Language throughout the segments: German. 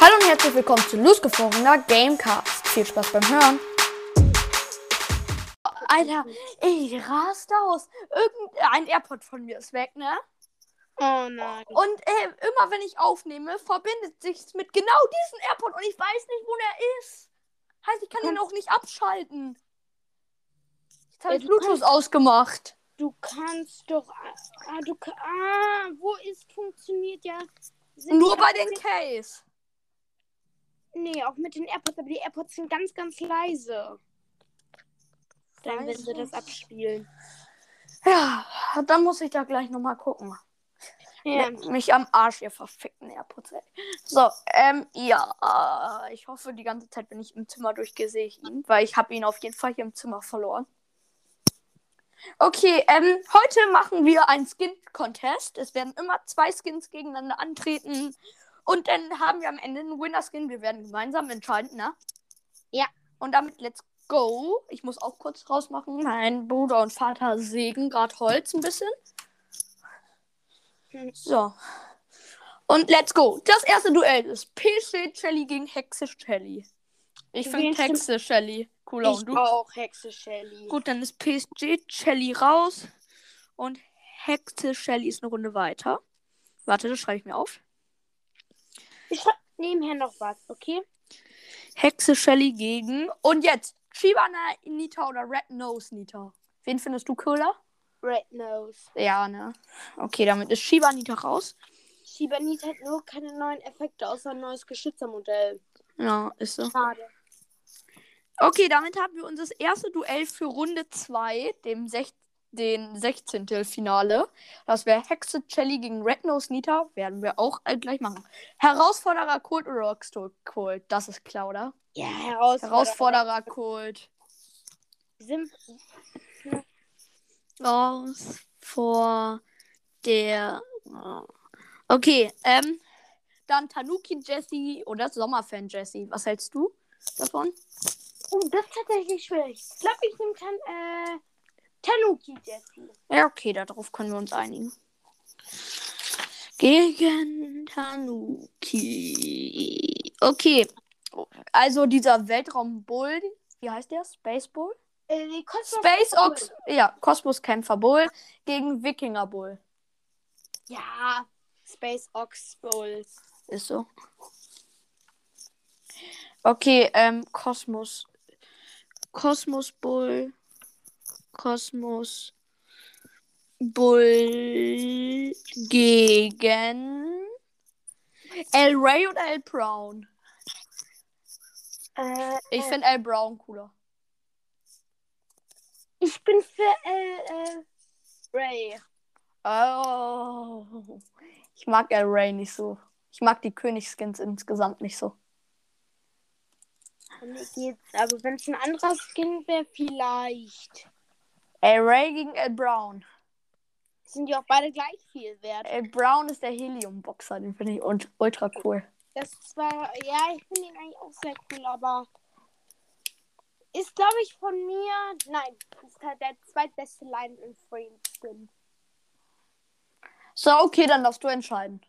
Hallo und herzlich willkommen zu losgefrorener Gamecast. Viel Spaß beim Hören. Alter, ich raste aus. Irgendein AirPod von mir ist weg, ne? Oh nein. Und äh, immer wenn ich aufnehme, verbindet sich mit genau diesem AirPod und ich weiß nicht, wo der ist. Heißt, ich kann ihn auch nicht abschalten. Jetzt habe ich du Bluetooth kannst- ausgemacht. Du kannst doch. Ah, du, ah, wo ist funktioniert ja. Nur bei den Case. Nee, auch mit den AirPods, aber die AirPods sind ganz, ganz leise. Dann, wenn Weiß sie das abspielen. Ja, dann muss ich da gleich nochmal gucken. Ja. Leck mich am Arsch, ihr verfickten AirPods, ey. So, ähm, ja. Ich hoffe, die ganze Zeit, wenn ich im Zimmer durchgehe, sehe ich ihn, weil ich habe ihn auf jeden Fall hier im Zimmer verloren. Okay, ähm, heute machen wir einen Skin-Contest. Es werden immer zwei Skins gegeneinander antreten. Und dann haben wir am Ende einen Winner-Skin. Wir werden gemeinsam entscheiden, ne? Ja. Und damit let's go. Ich muss auch kurz rausmachen. Mein Bruder und Vater sägen gerade Holz ein bisschen. Hm. So. Und let's go. Das erste Duell ist PC Shelly gegen Hexe Shelly. Ich finde Hexe Shelly cooler. Ich Und du? auch Hexe Shelly. Gut, dann ist PSG Shelly raus. Und Hexe Shelly ist eine Runde weiter. Warte, das schreibe ich mir auf. Ich schreib nebenher noch was, okay? Hexe Shelly gegen. Und jetzt Shibana Nita oder Red Nose Nita. Wen findest du cooler? Red Nose. Ja, ne? Okay, damit ist Shiba Nita raus. Shibanit hat nur keine neuen Effekte, außer ein neues Geschützermodell. Ja, ist so. Schade. Okay, damit haben wir unser erstes Duell für Runde 2, dem sech den 16. Finale. Das wäre Hexe Shelly gegen Red Nose Nita. Werden wir auch äh, gleich machen. Herausforderer Colt oder Rockstone Colt? Das ist klar, oder? Ja, Herausforderer. Herausforderer Colt. Sim Raus vor der. Okay, ähm. Dann Tanuki Jessie oder Sommerfan Jessie. Was hältst du davon? Oh, das ist tatsächlich schwierig. Ich glaube, ich nehme Tan äh, Tanuki Jessie. Ja, okay, darauf können wir uns einigen. Gegen Tanuki. Okay. Also dieser Weltraumbull, wie heißt der? Space Bull? Äh, Space Ox, ja, Kosmos Kämpfer Bull gegen Wikinger Bull. Ja, Space Ox Bowl. Ist so. Okay, ähm, Kosmos. Kosmos Bull. Kosmos Bull gegen El Ray oder El Brown? Äh, Ich äh, finde El Brown cooler. ich bin für äh, äh, Ray. Oh. Ich mag El Ray nicht so. Ich mag die Königskins insgesamt nicht so. Mir geht's, aber wenn es ein anderer Skin wäre, vielleicht. El Ray gegen El Brown. Sind die auch beide gleich viel wert. El Brown ist der Helium-Boxer, den finde ich ult- ultra cool. Das ist zwar, ja, ich finde ihn eigentlich auch sehr cool, aber ist, glaube ich, von mir, nein, ist halt der zweitbeste Line in Frame Skin. So, okay, dann darfst du entscheiden.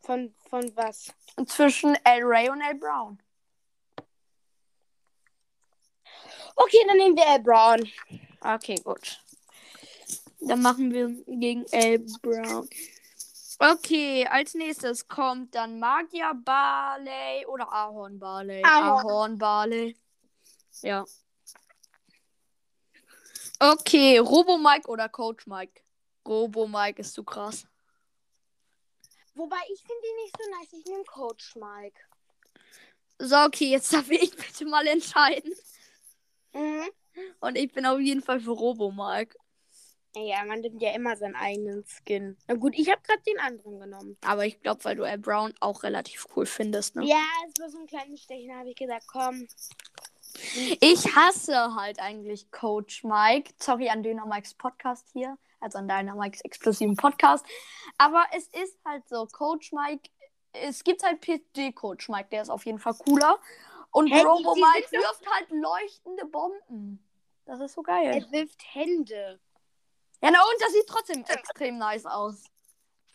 Von, von was? Zwischen El Ray und El Brown. Okay, dann nehmen wir El Brown. Okay, gut. Dann machen wir gegen El Brown. Okay, als nächstes kommt dann Magier Barley oder Ahorn Barley. Ahorn. Ahorn Barley. Ja. Okay, Robo Mike oder Coach Mike? Robo Mike ist zu krass. Wobei, ich finde ihn nicht so nice. Ich nehme Coach Mike. So, okay, jetzt darf ich bitte mal entscheiden. Mhm. Und ich bin auf jeden Fall für Robo Mike. Ja, man nimmt ja immer seinen eigenen Skin. Na gut, ich habe gerade den anderen genommen. Aber ich glaube, weil du El Brown auch relativ cool findest, ne? Ja, es war so ein kleines Stechen, da habe ich gesagt, komm. Ich hasse halt eigentlich Coach Mike. Sorry an Dynamikes Podcast hier. Also an Dynamikes exklusiven Podcast. Aber es ist halt so, Coach Mike. Es gibt halt PD Coach Mike, der ist auf jeden Fall cooler. Und die- Robo Mike wirft halt leuchtende Bomben. Das ist so geil. Er wirft Hände. Ja, na und das sieht trotzdem extrem nice aus.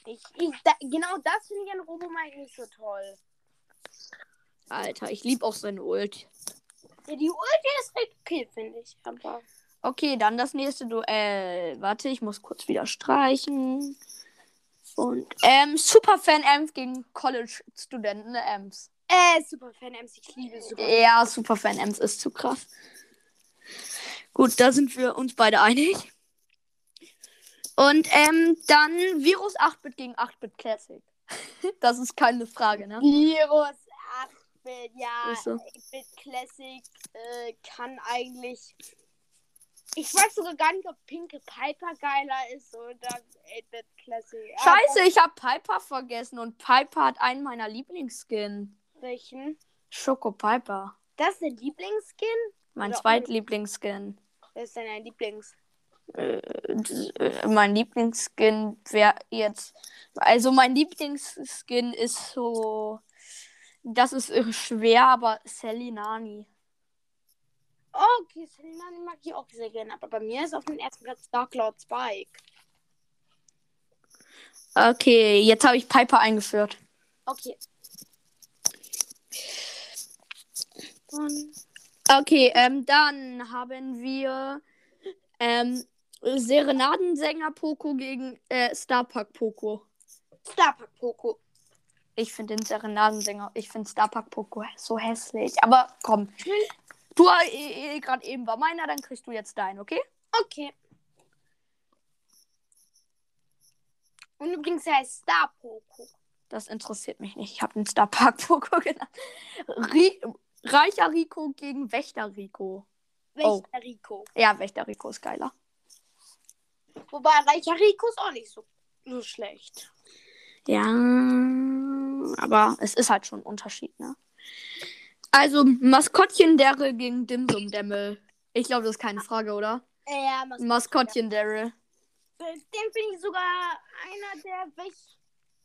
Ich, ich, da, genau das finde ich an Robo Mike nicht so toll. Alter, ich liebe auch seine Ult. Ja, die Ulti ist echt okay, finde ich. Aber. Okay, dann das nächste Duell. Warte, ich muss kurz wieder streichen. Und ähm, Superfan Ems gegen College-Studenten Ems. Äh, Superfan Ems, ich liebe Superfan. Ja, Superfan Ems ist zu krass. Gut, da sind wir uns beide einig. Und ähm, dann Virus 8-Bit gegen 8-Bit Classic. das ist keine Frage, ne? Virus 8-Bit, ja. So. 8-Bit Classic äh, kann eigentlich. Ich weiß sogar gar nicht, ob Pinke Piper geiler ist oder 8-Bit Classic. Scheiße, ich habe Piper vergessen und Piper hat einen meiner Lieblingsskin. Welchen? Schoko Piper. Das ist dein Lieblingsskin? Mein Oder- Zweitlieblingsskin. Wer ist denn dein Lieblings? Äh, äh, mein Lieblingsskin wäre jetzt. Also mein Lieblingsskin ist so. Das ist schwer, aber Sally Nani. Okay, Selena die mag ich auch sehr gerne. Aber bei mir ist auf dem ersten Platz Dark Lord Spike. Okay, jetzt habe ich Piper eingeführt. Okay. Und Okay, ähm, dann haben wir ähm, Serenadensänger Poco gegen äh, Starpark Poco. Starpark Poco. Ich finde den Serenadensänger, ich finde Starpark Poco so hässlich. Aber komm, du äh, äh, gerade eben war meiner, dann kriegst du jetzt deinen, okay? Okay. Und übrigens, heißt Star Poco. Das interessiert mich nicht. Ich habe den Starpark Poco genannt. Reicher Rico gegen Wächter Rico. Welcher Oh. Rico? Ja, Wächter Rico ist geiler. Wobei Reicher Rico ist auch nicht so, so schlecht. Ja, aber es ist halt schon ein Unterschied, ne? Also, Maskottchen Daryl gegen Dimsum Dämmel. Ich glaube, das ist keine Frage, oder? Ja, Maskottchen Daryl. Den finde ich sogar einer der welch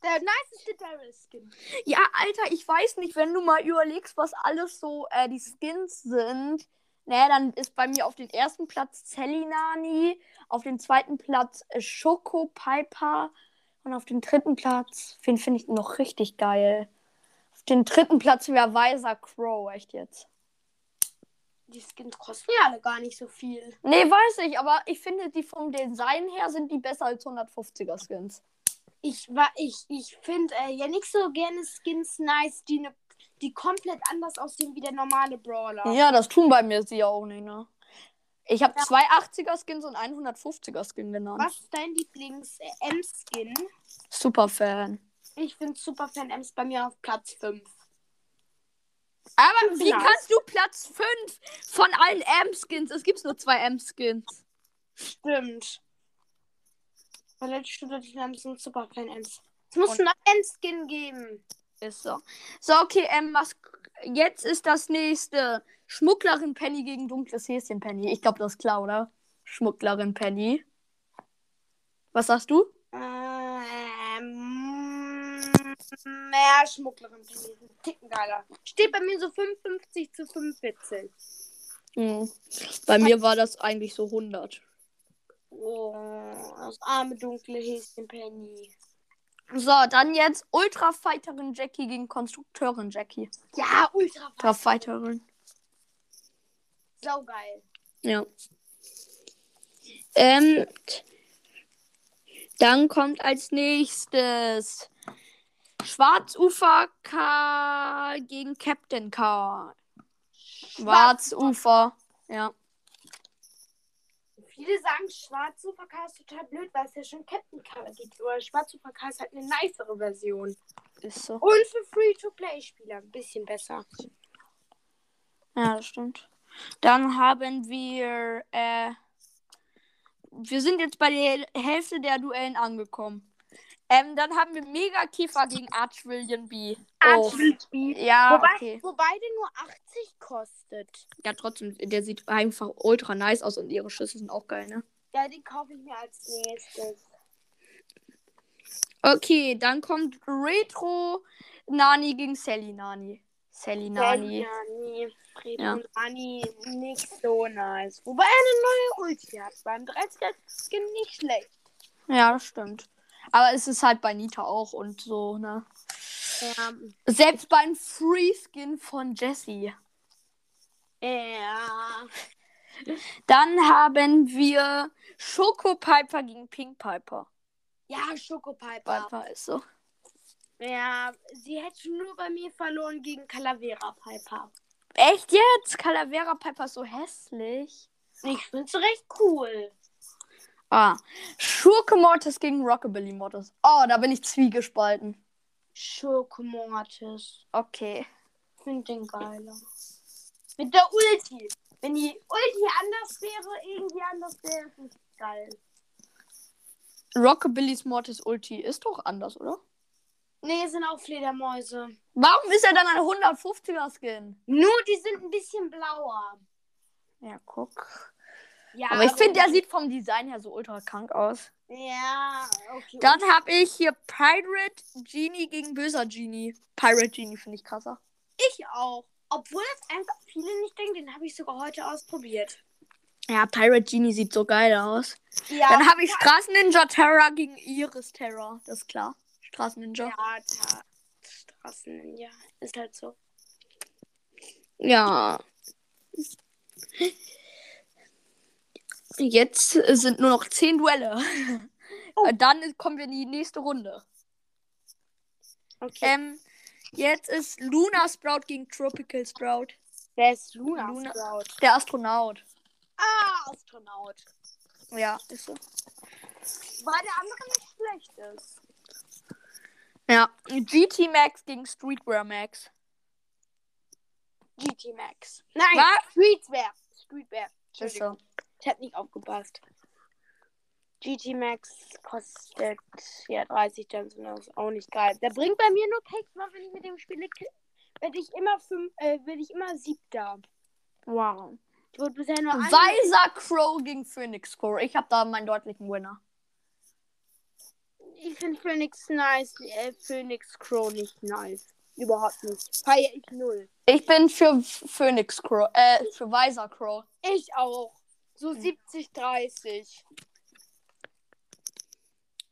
der niceste Daryl Skin. Ja, Alter, ich weiß nicht, wenn du mal überlegst, was alles so äh, die Skins sind. Ne, dann ist bei mir auf den ersten Platz Celinani, auf dem zweiten Platz äh, Schoko Piper und auf dem dritten Platz, wen finde ich noch richtig geil? Auf dem dritten Platz wäre Weiser Crow, echt jetzt. Die Skins kosten ja alle gar nicht so viel. Nee, weiß ich, aber ich finde, die vom Design her sind die besser als 150er Skins. Ich war ich ich finde äh, ja nicht so gerne Skins nice, die ne, die komplett anders aussehen wie der normale Brawler. Ja, das tun bei mir sie auch nicht, ne? Ich habe Ja. zwei 80er Skins und einen 150er Skin genannt. Was ist dein Lieblings äh, M-Skin? Super Fan. Ich finde Superfan Ems bei mir auf Platz 5. Aber wie kannst du Platz 5 von allen M-Skins? Es gibt nur zwei M-Skins. Stimmt. Weil Stunde die Namen sind Superfan Ems. Es muss noch einen Skin geben. Ist so. So, okay, ähm, was, jetzt ist das nächste. Schmugglerin Penny gegen dunkles Häschen Penny. Ich glaube, das ist klar, oder? Schmugglerin Penny. Was sagst du? Ähm, mehr Schmugglerin. Ein Ticken geiler. Steht bei mir so 55 zu 45. Hm. Bei mir war das eigentlich so 100. Oh, das arme dunkle Häschen Penny. So, dann jetzt Ultra-Fighterin Jackie gegen Konstrukteurin Jackie. Ja, ultra Ultra-Fighterin. Saugeil. Ja. Ähm, dann kommt als nächstes Schwarzufer K gegen Captain K. Schwarzufer. Ja. Viele sagen, Schwarzufer ist total blöd, weil es ja schon Captain Color gibt. Aber Schwarzufer ist halt eine nicere Version. Ist so. Und für Free-to-Play-Spieler ein bisschen besser. Ja, das stimmt. Dann haben wir, äh, wir sind jetzt bei der Hälfte der Duellen angekommen. Ähm, dann haben wir Mega Kiefer gegen Archvillian B. Oh. Speed. Ja, Wobei, okay. wobei der nur 80 kostet. Ja, trotzdem, der sieht einfach ultra nice aus und ihre Schüsse sind auch geil, ne? Ja, den kaufe ich mir als nächstes. Okay, dann kommt Retro Nani gegen Sally Nani. Sally Nani. Nee. Fred Ja. nicht so nice. Wobei er eine neue Ulti hat. Beim 30er Skin nicht schlecht. Ja, das stimmt. Aber es ist halt bei Nita auch und so, ne? Ja. Selbst beim Free Skin von Jessie. Ja. Dann haben wir Schoko Piper gegen Pink Piper. Ja, Schokopiper. Piper ist so. Ja, sie hätte nur bei mir verloren gegen Calavera Piper. Echt jetzt? Calavera Piper ist so hässlich. Ich find's recht cool. Ah. Schurke Mortis gegen Rockabilly Mortis. Oh, da bin ich zwiegespalten. Schokomortis. Okay. Find den geiler. Mit der Ulti. Wenn die Ulti anders wäre, irgendwie anders wäre, ist es geil. Rockabillys Mortis Ulti ist doch anders, oder? Nee, sind auch Fledermäuse. Warum ist er dann ein 150er Skin? Nur die sind ein bisschen blauer. Ja, guck. Ja, Aber ich finde, der sieht vom Design her so ultra krank aus. Ja, okay. Dann habe ich hier Pirate Genie gegen böser Genie. Pirate Genie finde ich krasser. ich auch. Obwohl das einfach viele nicht denken, den habe ich sogar heute ausprobiert. Ja, Pirate Genie sieht so geil aus. Ja, Dann habe ich Straßenninja Terror gegen Iris Terror. Das ist klar. Straßenninja. ja, ta- Straßen, ja, ist halt so. Ja. Jetzt sind nur noch 10 Duelle. Oh. Dann kommen wir in die nächste Runde. Okay. Ähm, jetzt ist Luna Sprout gegen Tropical Sprout. Wer ist Luna, Luna- Sprout? Der Astronaut. Ah, Astronaut. Ja, ist so. Weil der andere nicht schlecht ist. Ja. GT Max gegen Streetwear Max. GT Max. Nein, Was? Streetwear. Streetwear. Ist so. Ich hab nicht aufgepasst. GT Max kostet ja 30 Gems und das ist auch nicht geil. Der bringt bei mir nur Packs, weil wenn ich mit dem spiele, werde ich immer fünf, äh, werde ich immer siebter. Wow. Ich wurde bisher nur. Weiser Crow gegen Phoenix Crow. Ich habe da meinen deutlichen Winner. Ich finde Phoenix nice, äh, Phoenix Crow nicht nice. Überhaupt nicht. Feier ich null. Ich bin für Phoenix Crow. Äh, für Weiser Crow. Ich auch. So 70, 30.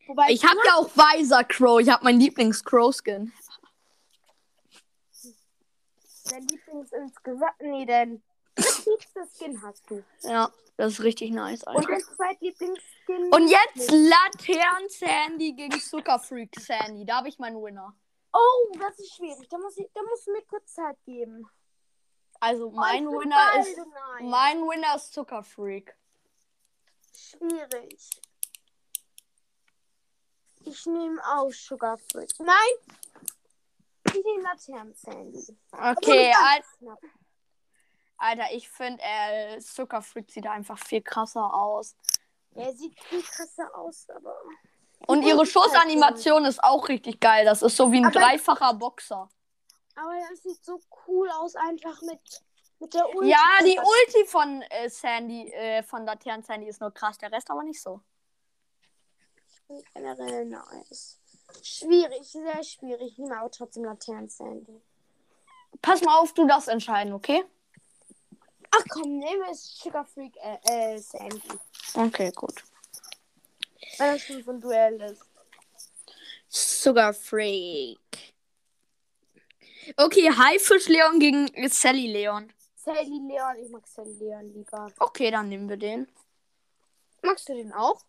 Wobei Ich habe ja auch Weiser Crow. Ich habe meinen Lieblings-Crow-Skin. dein Lieblings insgesamt. Nee, dein liebster Skin hast du. Ja, das ist richtig nice, Und Alter. dein zweitlieblingsskin. Und jetzt Latern Sandy gegen Zucker Freak Sandy. Da habe ich meinen Winner. Oh, das ist schwierig. Da muss, ich, da musst du mir kurz Zeit geben. Also mein Oh, ich find Winner ist. nice. Mein Winner ist Zucker Freak. Schwierig. Ich nehme auch Sugar Fruit. Nein! Ich nehme Laternen Sandy. Okay, Ganz Al knapp. Alter, ich finde, äh, Zucker Freak sieht einfach viel krasser aus. Er sieht viel krasser aus, aber. Und ihre Schussanimation ist auch richtig geil. Das ist so wie ein Aber- dreifacher Boxer. Aber das sieht so cool aus, einfach mit, mit der Ulti. Ja, die Ulti von äh, Sandy, äh, von Laternen Sandy ist nur krass, der Rest aber nicht so. Generell nice. Schwierig, sehr schwierig. Ich nehme aber trotzdem Laternen Sandy. Pass mal auf, du das entscheiden, okay? Ach komm, nehme es Sugar Freak äh, äh, Sandy. Okay, gut. Weil das schon so ein Duell ist. Sugar Freak. Okay, Haifisch Leon gegen Sally Leon. Sally Leon, ich mag Sally Leon lieber. Okay, dann nehmen wir den. Magst du den auch?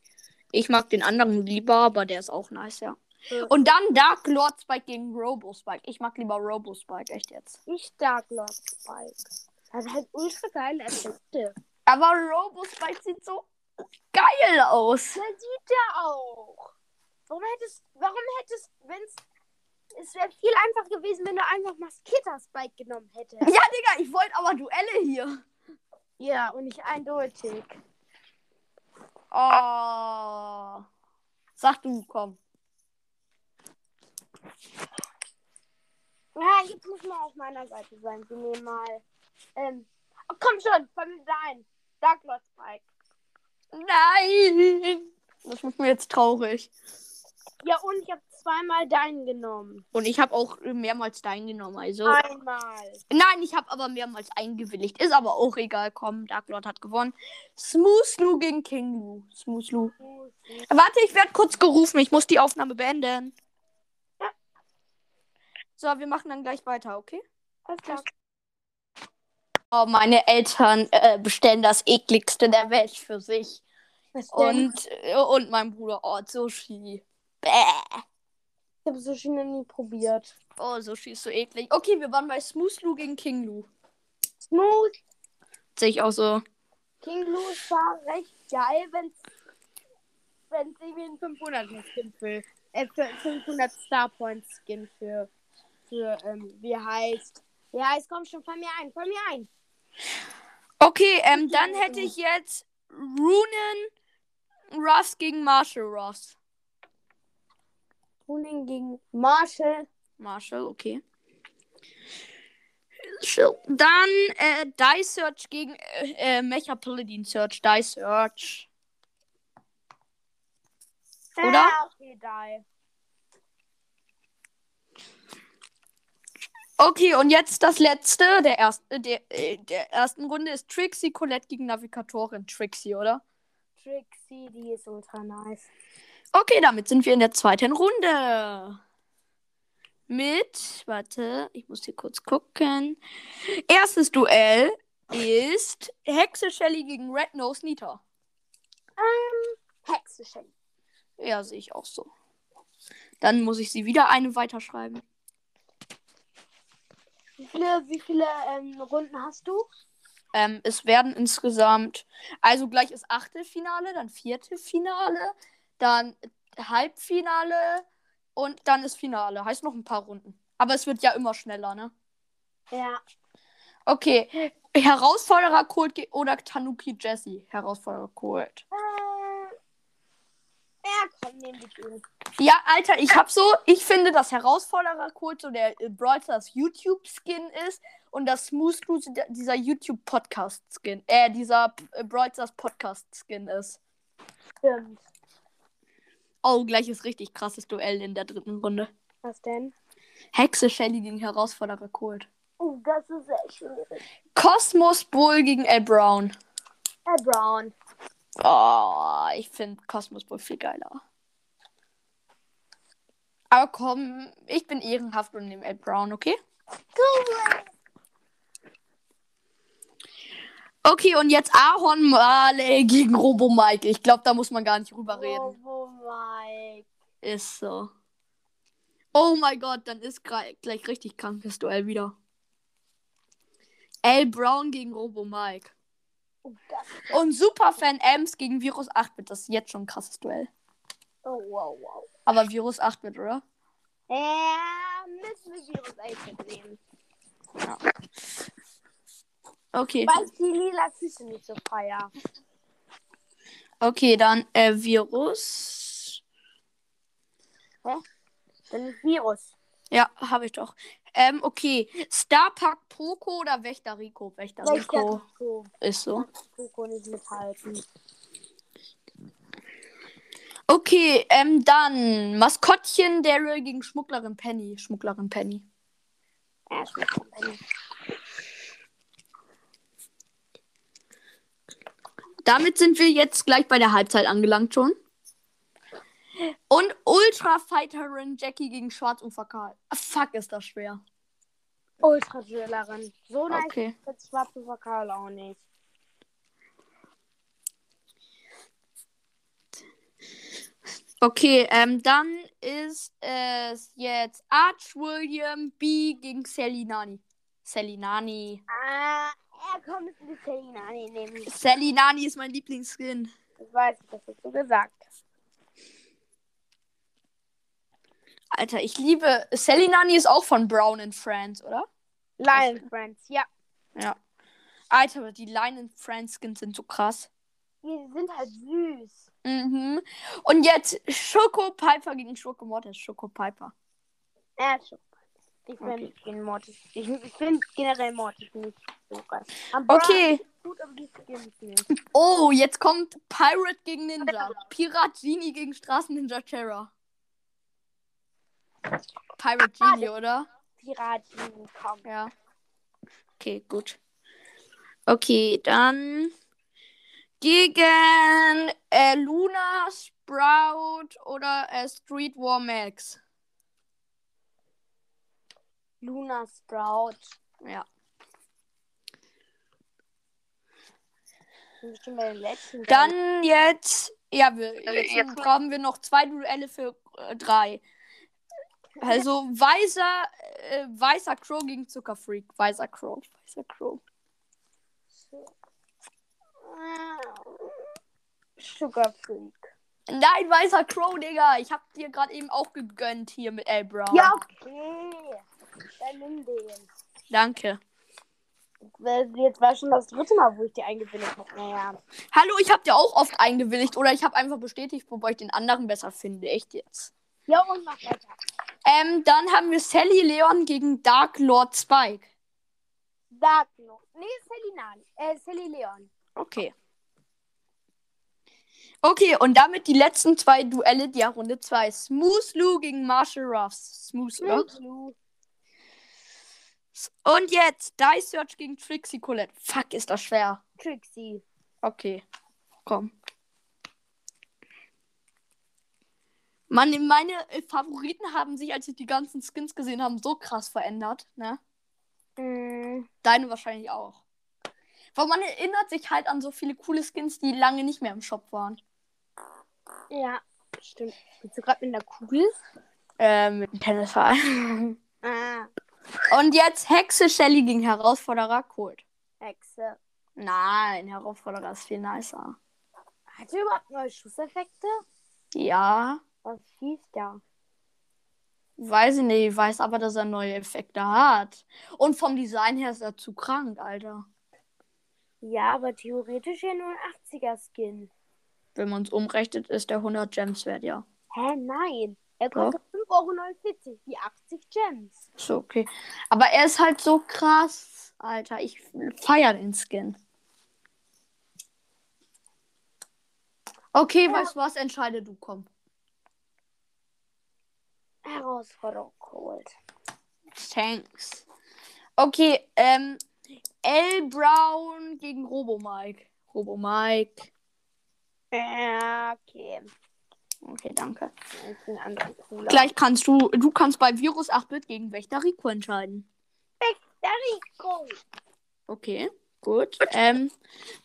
Ich mag den anderen lieber, aber der ist auch nice, ja. Und dann Dark Lord Spike gegen Robo Spike. Ich mag lieber Robo Spike, echt jetzt. Ich Dark Lord Spike. Hat halt ultra geile Effekte. Aber Robo Spike sieht so geil aus. Der sieht ja auch. Warum hättest, warum hättest, wenn's, es wäre viel einfacher gewesen, wenn du einfach Masketa Spike genommen hättest. Ja, Digga, ich wollte aber Duelle hier. Ja, und nicht eindeutig. Oh. Sag du, komm. Ja, jetzt muss man auf meiner Seite sein. Wir nehmen mal, ähm, oh, komm schon, von dein. Dark Lord Spike. Nein. Das macht mir jetzt traurig. Ja, und ich habe zweimal deinen genommen. Und ich habe auch mehrmals deinen genommen, also. Einmal. Nein, ich habe aber mehrmals eingewilligt. Ist aber auch egal. Komm, Dark Lord hat gewonnen. Smooth Lou gegen King Lou. Smooth Lou. Warte, ich werde kurz gerufen. Ich muss die Aufnahme beenden. So, wir machen dann gleich weiter, okay? Alles klar. Oh, meine Eltern äh, bestellen das ekligste der Welt für sich. Und, äh, und mein Bruder, oh, Sushi. Bäh. Ich habe Sushi noch nie probiert. Oh, Sushi ist so eklig. Okay, wir waren bei Smooth Lu gegen King Lu. Smooth. Sehe ich auch so. King Louis war recht geil, wenn wenn es irgendwie ein 500 Skin für, äh, für 500 Star Points Skin für, für ähm, wie heißt, wie heißt, komm schon, fall mir ein, fall mir ein. Okay, ähm, dann hätte ich jetzt Runen Ross gegen Marshall Ross. Tuning gegen Marshall. Marshall, okay. Dann äh, Die Search gegen äh, äh, Mecha Paladin Search. Die Search. Oder? Ja, okay, die. Okay, und jetzt das letzte der, erst, der, äh, der ersten Runde ist Trixie Colette gegen Navigatorin Trixie, oder? Trixie, die ist ultra nice. Okay, damit sind wir in der zweiten Runde. Mit, warte, ich muss hier kurz gucken. Erstes Duell ist Hexe Shelly gegen Red Nose Nita. Ähm, Hexe Shelly. Ja, sehe ich auch so. Dann muss ich sie wieder eine weiterschreiben. Wie viele, wie viele ähm, Runden hast du? Ähm, es werden insgesamt, also gleich ist Achtelfinale, dann Viertelfinale, dann Halbfinale und dann ist Finale. Heißt noch ein paar Runden. Aber es wird ja immer schneller, ne? Ja. Okay. Herausforderer Colt ge- oder Tanuki Jesse. Herausforderer Colt. Äh, ja, komm, nehmen wir den. Ja, Alter, ich hab so, ich finde, dass Herausforderer Colt so der Brawl Stars YouTube-Skin ist und das Smooth der- dieser YouTube-Podcast-Skin, äh, dieser Brawl Stars Podcast-Skin ist. Stimmt. Oh, gleich ist richtig krasses Duell in der dritten Runde. Was denn? Hexe Shelly gegen Herausforderer Colt. Oh, das ist echt schwierig. Cosmos Bull gegen L. Brown. Herr Brown. Oh, ich finde Cosmos Bull viel geiler. Aber komm, ich bin ehrenhaft und nehme Ed Brown, okay? Okay, und jetzt Ahorn Marley gegen Robo Mike. Ich glaube, da muss man gar nicht drüber reden. Oh, Mike. Ist so. Oh mein Gott, dann ist gleich richtig krankes Duell wieder. L. Brown gegen Robo Mike. Oh. Und Superfan Ems gegen Virus 8-Bit. Das ist jetzt schon ein krasses Duell. Oh, wow, wow. Aber Virus 8-Bit, oder? Ja, müssen wir Virus 8 nehmen. Okay. Weil ich die lila Füße nicht so feier. Okay, dann äh, Virus. Dann Virus. Ja, habe ich doch. Ähm, okay. Starpack Poco oder Wächter Rico? Wächter Rico Rico. ist so. Rico nicht mithalten. Okay, ähm, dann Maskottchen Daryl gegen Schmugglerin Penny. Schmugglerin Penny. Ja, schon Penny. Damit sind wir jetzt gleich bei der Halbzeit angelangt schon. Und Ultra Fighterin Jackie gegen Schwarzufer Karl. Ah, Fuck, ist das schwer. Ultra Drillerin. So nice Okay. ist das schwarze Vokal auch nicht. Okay, ähm, dann ist es jetzt Arch William B gegen Sally Nani. Sally Nani. Ah, er kommt mit die Selina nehmen. Sally Nani ist mein Lieblingsskin. Das weiß ich, das hast du gesagt. Alter, ich liebe. Sally Nani ist auch von Brown and Friends, oder? Lion Friends, ja. Ja. Alter, die and Friends Skins sind so krass. Die sind halt süß. Mhm. Und jetzt Schoko Piper gegen Schoko Mortis. Schoko Piper. Ja, schon. Ich finde Okay. den Mortis. Ich, ich finde generell Mortis nicht so geil. Okay. Gut, aber die. Oh, jetzt kommt Pirate gegen Ninja. Pirat Genie gegen Straßen Ninja Terror. Pirate Genie, oder? Piraten, komm. Ja. Okay, gut. Okay, dann gegen äh, Luna, Sprout oder äh, Street War Max. Luna Sprout. Ja. Dann jetzt. Ja, wir, jetzt, brauchen wir noch zwei Duelle für äh, drei. Also weißer, äh, weißer Crow gegen Zuckerfreak. Weißer Crow. Weißer Crow. Sugar Freak. Nein, weißer Crow, Digga. Ich hab dir gerade eben auch gegönnt hier mit. Brown. Ja, okay. Dann nimm den. Danke. Jetzt war schon das dritte Mal, wo ich dir eingewilligt habe. Naja. Hallo, ich hab dir auch oft eingewilligt oder ich habe einfach bestätigt, wobei ich den anderen besser finde. Echt jetzt. Ja, und mach weiter. Ähm, dann haben wir Sally Leon gegen Dark Lord Spike. Sag noch. Nee, Sally Nani. Äh, Sally Leon. Okay. Okay, und damit die letzten zwei Duelle der Runde 2. Smooth Lou gegen Marshall Ruffs. Smooth, oder? Lou. Und jetzt Die Search gegen Trixie Colette. Fuck, ist das schwer. Trixie. Okay, komm. Mann, meine Favoriten haben sich, als ich die ganzen Skins gesehen habe, so krass verändert, ne? Mm, Deine wahrscheinlich auch. Weil man erinnert sich halt an so viele coole Skins, die lange nicht mehr im Shop waren. ja, stimmt. Bist du gerade mit einer Kugel? Ähm, mit dem Tennisball. Ah, Und jetzt Hexe Shelly gegen Herausforderer Colt. Hexe. Nein, Herausforderer ist viel nicer. Hat er überhaupt neue Schusseffekte? Ja, Was hieß der? weiß ich nicht, weiß aber, dass er neue Effekte hat. Und vom Design her ist er zu krank, Alter. Ja, aber theoretisch ja nur ein 80er-Skin. Wenn man es umrechnet, ist der 100 Gems wert, ja. Hä, nein. Er kostet 5,49 Euro, wie 80 Gems. Ist okay. Aber er ist halt so krass, Alter. Ich feiere den Skin. Okay, Ja. weißt du was? Entscheide du, komm. Herausforderung geholt. Thanks. Okay, ähm, L. Brown gegen Robo Mike. Robo Mike. Ja, okay. Okay, danke. Gleich kannst du, du kannst bei Virus 8-Bit gegen Wächter Rico entscheiden. Der Rico. Okay, gut. Ähm,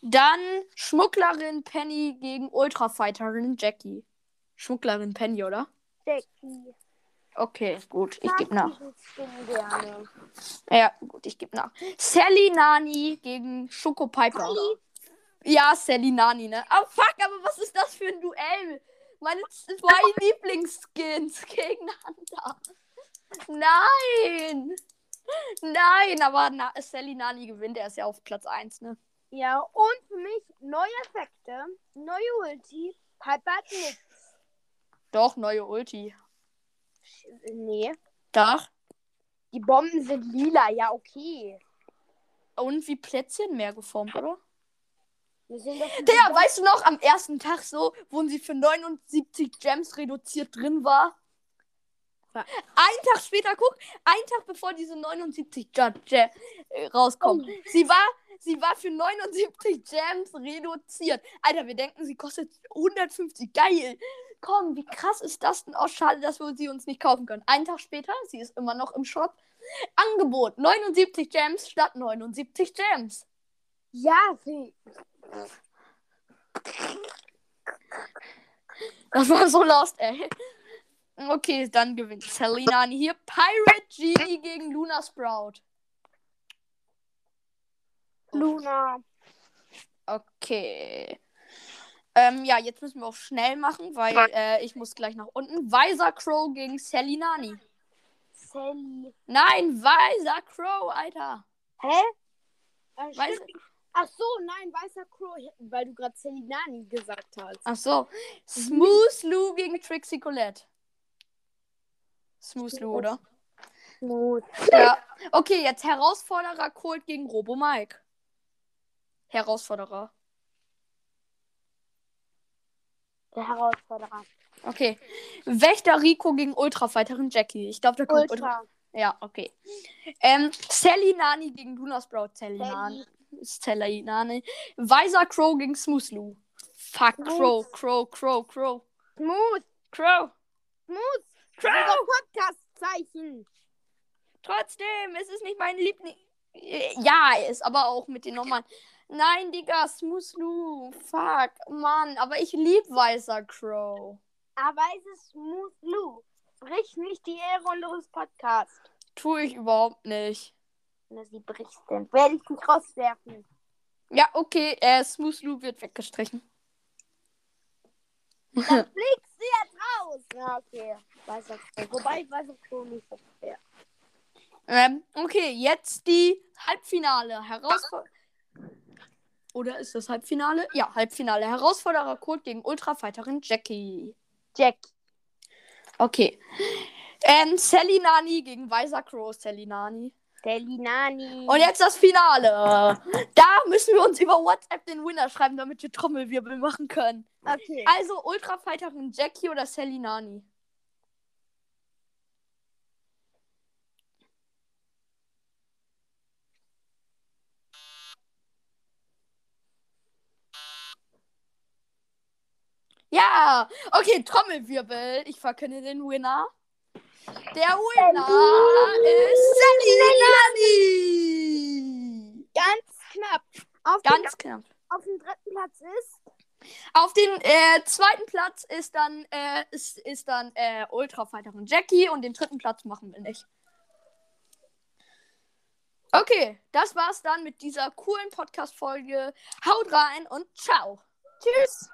dann Schmugglerin Penny gegen Ultrafighterin Jackie. Schmugglerin Penny, oder? Jackie. Okay, gut, ich gebe nach. Ja, gut, ich gebe nach. Sally Nani gegen Schoko Piper. Sally? Ja, Sally Nani, ne? Oh, fuck, aber was ist das für ein Duell? Meine zwei Lieblingsskins gegeneinander. Nein! Nein, aber Na Sally Nani gewinnt. Er ist ja auf Platz 1, ne? Ja, und für mich neue Effekte, neue Ulti, Piper hat nichts. Doch, neue Ulti. Nee. Doch. Die Bomben sind lila, ja, okay. Und wie Plätzchen mehr geformt, oder? Wir sind doch Der, weißt du noch, am ersten Tag so, wo sie für 79 Gems reduziert drin war? Ja. Ein Tag später, guck, ein Tag bevor diese 79 Ge Ge äh, rauskommen. Sie war, sie war für 79 Gems reduziert. Alter, wir denken, sie kostet 150. Geil. Komm, wie krass ist das denn? Oh, schade, dass wir sie uns nicht kaufen können. Einen Tag später, sie ist immer noch im Shop. Angebot: 79 Gems statt 79 Gems. Ja, Fee. Das war so lost, ey. Okay, dann gewinnt Selina hier. Pirate Genie gegen Luna Sprout. Luna. Okay. Ähm, ja, jetzt müssen wir auch schnell machen, weil äh, ich muss gleich nach unten. Weiser Crow gegen Sally Nani. Sally. Nein, Weiser Crow, Alter. Hä? Äh, Weiß- stimmt. Ach so, nein, weißer Crow, weil du gerade Sally Nani gesagt hast. Ach so. Smooth Lou gegen Trixie Colette. Smooth Lou, oder? Smooth. Ja. Okay, jetzt Herausforderer Colt gegen Robo Mike. Herausforderer. Der Herausforderer. Okay. Wächter Rico gegen Ultrafighterin Jackie. Ich glaube, da kommt Ultra. Ultra. Ja, okay. Ähm, Sally Nani gegen Luna Sprout. Sally. Nani. Sally Nani. Weiser Crow gegen Smooth Lou. Fuck, Smooth. Crow, Crow, Crow, Crow. Smooth. Crow. Smooth. Crow. Unser Podcast-Zeichen. Trotzdem, es ist nicht mein Liebling. Ja, ist aber auch mit den Nummern. Nein, Digga, Smooth Lou. Fuck, Mann. Aber ich lieb Weißer Crow. Aber es ist Smooth Lou. Brich nicht die Ehre unseres Podcasts. Tue ich überhaupt nicht. Wenn du sie brichst, dann werde ich dich rauswerfen. Ja, okay, äh, Smooth Lou wird weggestrichen. Dann fliegst du jetzt raus. Ja, okay. Weißer Crow. Wobei Weißer Crow nicht so fair. Ähm, okay, jetzt die Halbfinale. Herausforderung. Oder ist das Halbfinale? Ja, Halbfinale. Herausforderer Code gegen Ultrafighterin Jackie. Jack. Okay. Ähm, Sally Nani gegen Weiser Crow Sally Nani. Delinani. Und jetzt das Finale. Da müssen wir uns über WhatsApp den Winner schreiben, damit wir Trommelwirbel machen können. Okay. Also Ultrafighterin Jackie oder Sally Nani? Ja, okay, Trommelwirbel. Ich verkünde den Winner. Der Winner ist Sally Nani. Ganz knapp. Auf, Ganz knapp. den, auf dem dritten Platz ist. Auf den äh, zweiten Platz ist dann, äh, ist, ist dann äh, Ultrafighterin Jackie und den dritten Platz machen wir nicht. Okay, das war's dann mit dieser coolen Podcast-Folge. Haut rein und ciao. Tschüss.